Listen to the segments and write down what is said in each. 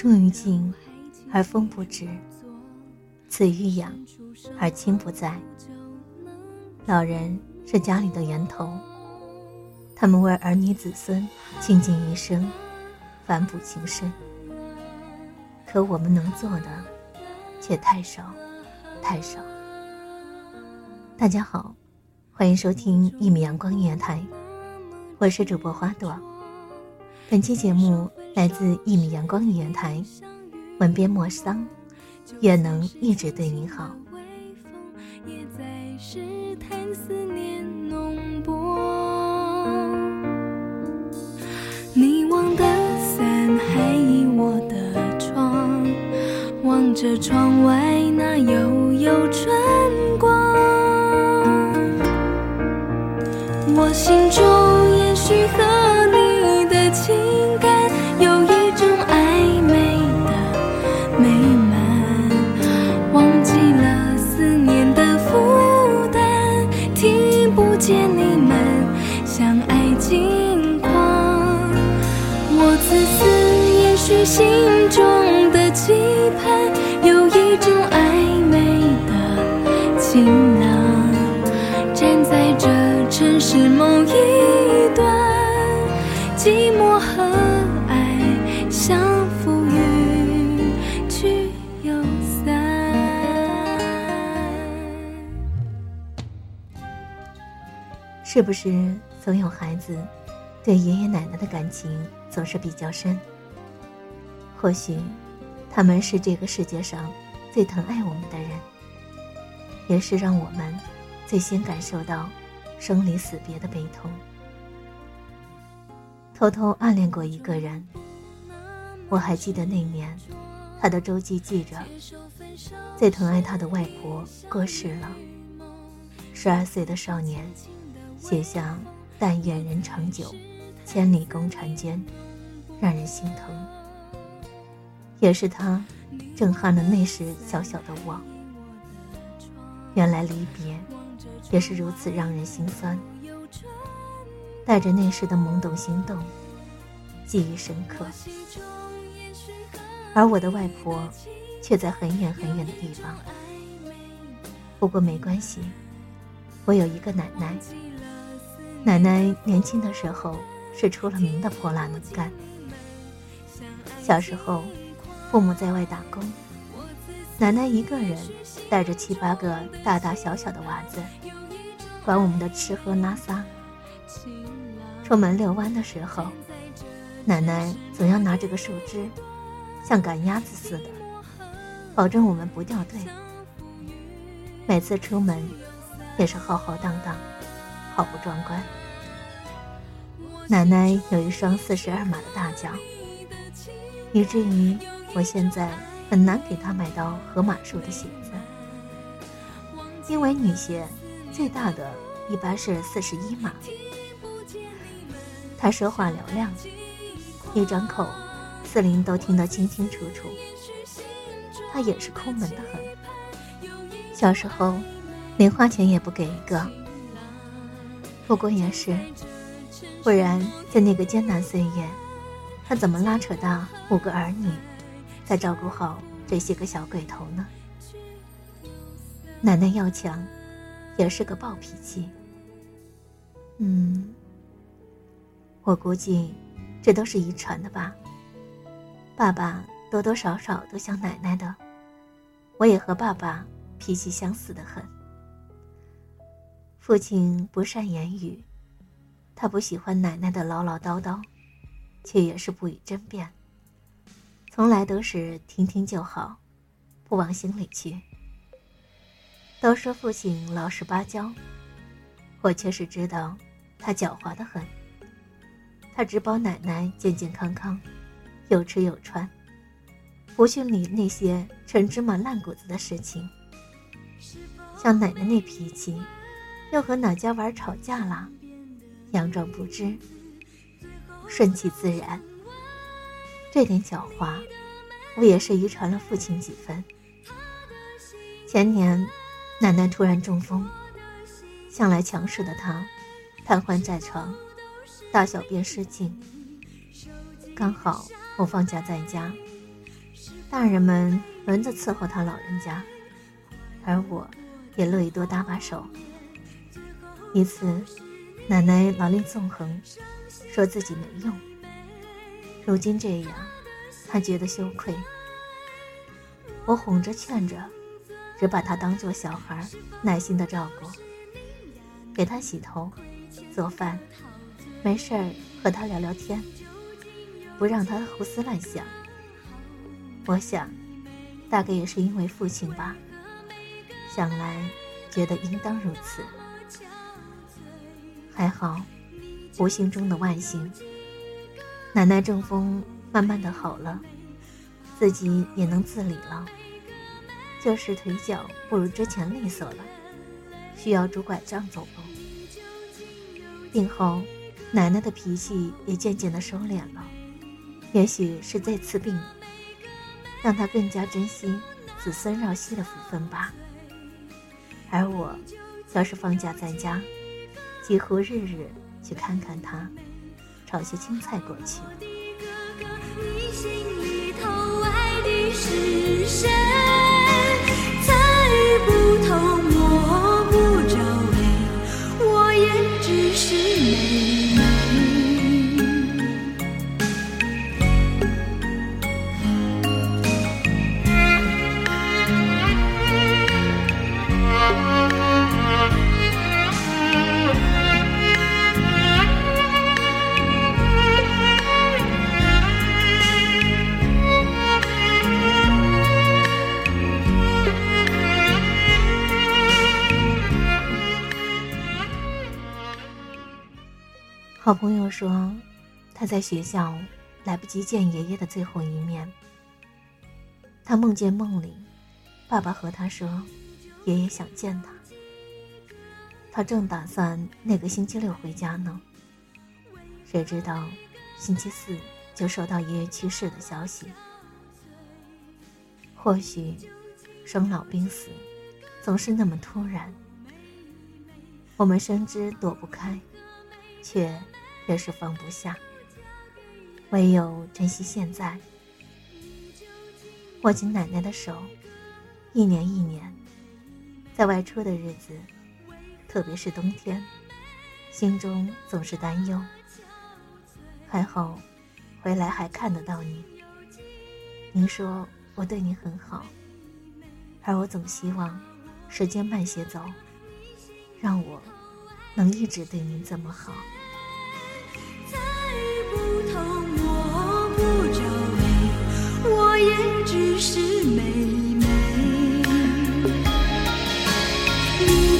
树欲静而风不止，子欲养而亲不在。老人是家里的源头，他们为儿女子孙倾尽一生，反哺情深。可我们能做的，却太少，太少。大家好，欢迎收听一米阳光音乐台，我是主播花朵。本期节目来自一米阳光音乐台，文编莫桑，愿能一直对你好。微风也在试探思念浓薄。你忘的伞还倚我的窗，望着窗外那悠悠春光。我心中自私，延续心中的期盼有一种暧昧的晴朗。站在这城市某一端，寂寞和爱相扶与去又散。是不是总有孩子对爷爷奶奶的感情总是比较深？或许他们是这个世界上最疼爱我们的人，也是让我们最先感受到生离死别的悲痛。偷偷暗恋过一个人，我还记得那年，他的周记记着，最疼爱他的外婆过世了。十二岁的少年，写下“但愿人长久，千里共婵娟”，让人心疼。也是他，震撼了那时小小的我。原来离别，也是如此让人心酸。带着那时的懵懂心动，记忆深刻。而我的外婆，却在很远很远的地方。不过没关系，我有一个奶奶。奶奶年轻的时候是出了名的泼辣能干。小时候，父母在外打工，奶奶一个人带着七八个大大小小的娃子，管我们的吃喝拉撒。出门遛弯的时候，奶奶总要拿着个树枝，像赶鸭子似的，保证我们不掉队。每次出门，也是浩浩荡荡，好不壮观。奶奶有一双四十二码的大脚，以至于我现在很难给她买到合码数的鞋子，因为女鞋最大的一般是四十一码。她说话嘹亮，一张口，四邻都听得清清楚楚。她也是抠门的很，小时候零花钱也不给一个。不过也是。不然，在那个艰难岁月，他怎么拉扯大五个儿女，再照顾好这些个小鬼头呢？奶奶要强，也是个暴脾气。嗯，我估计这都是遗传的吧。爸爸多多少少都像奶奶的，我也和爸爸脾气相似的很。父亲不善言语。他不喜欢奶奶的唠唠叨叨，却也是不予争辩，从来都是听听就好，不往心里去。都说父亲老实巴交，我却是知道他狡猾的很。他只保奶奶健健康康，有吃有穿，不去理那些陈芝麻烂谷子的事情。像奶奶那脾气，又和哪家玩吵架了？佯装不知，顺其自然。这点狡猾，我也是遗传了父亲几分。前年，奶奶突然中风，向来强势的她，瘫痪在床，大小便失禁。刚好我放假在家，大人们轮着伺候他老人家，而我，也乐意多搭把手。一次。奶奶老令纵横，说自己没用。如今这样，她觉得羞愧。我哄着劝着，只把她当做小孩，耐心的照顾，给她洗头、做饭，没事儿和她聊聊天，不让她胡思乱想。我想，大概也是因为父亲吧，想来觉得应当如此。还好，不幸中的万幸。奶奶中风慢慢的好了，自己也能自理了，就是腿脚不如之前利索了，需要拄拐杖走路。病后，奶奶的脾气也渐渐的收敛了，也许是这次病，让她更加珍惜子孙绕膝的福分吧。而我，要是放假在家。几乎日日去看看他，炒些青菜过去。好朋友说，他在学校来不及见爷爷的最后一面。他梦见梦里，爸爸和他说，爷爷想见他。他正打算那个星期六回家呢，谁知道星期四就收到爷爷去世的消息。或许，生老病死，总是那么突然，我们深知躲不开，却。越是放不下，唯有珍惜现在。握紧奶奶的手，一年一年，在外出的日子，特别是冬天，心中总是担忧。还好，回来还看得到你。您说我对你很好，而我总希望时间慢些走，让我能一直对您这么好。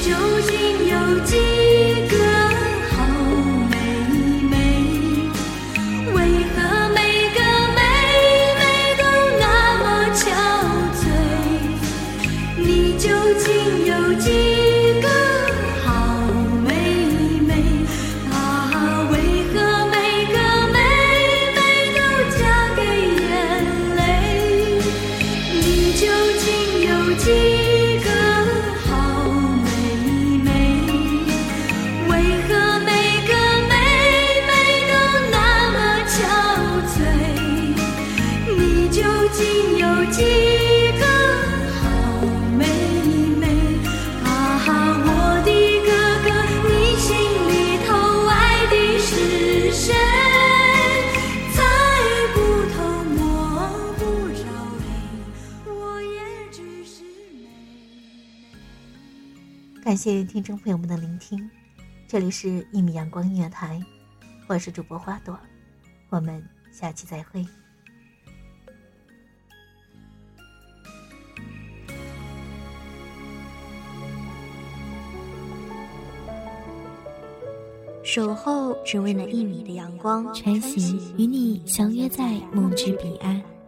究竟有几个好妹妹？России. 感谢听众朋友们的聆听，这里是一米阳光音乐台，我是主播花朵，我们下期再会。守候只为那一米的阳光，穿行与你相约在梦之彼岸。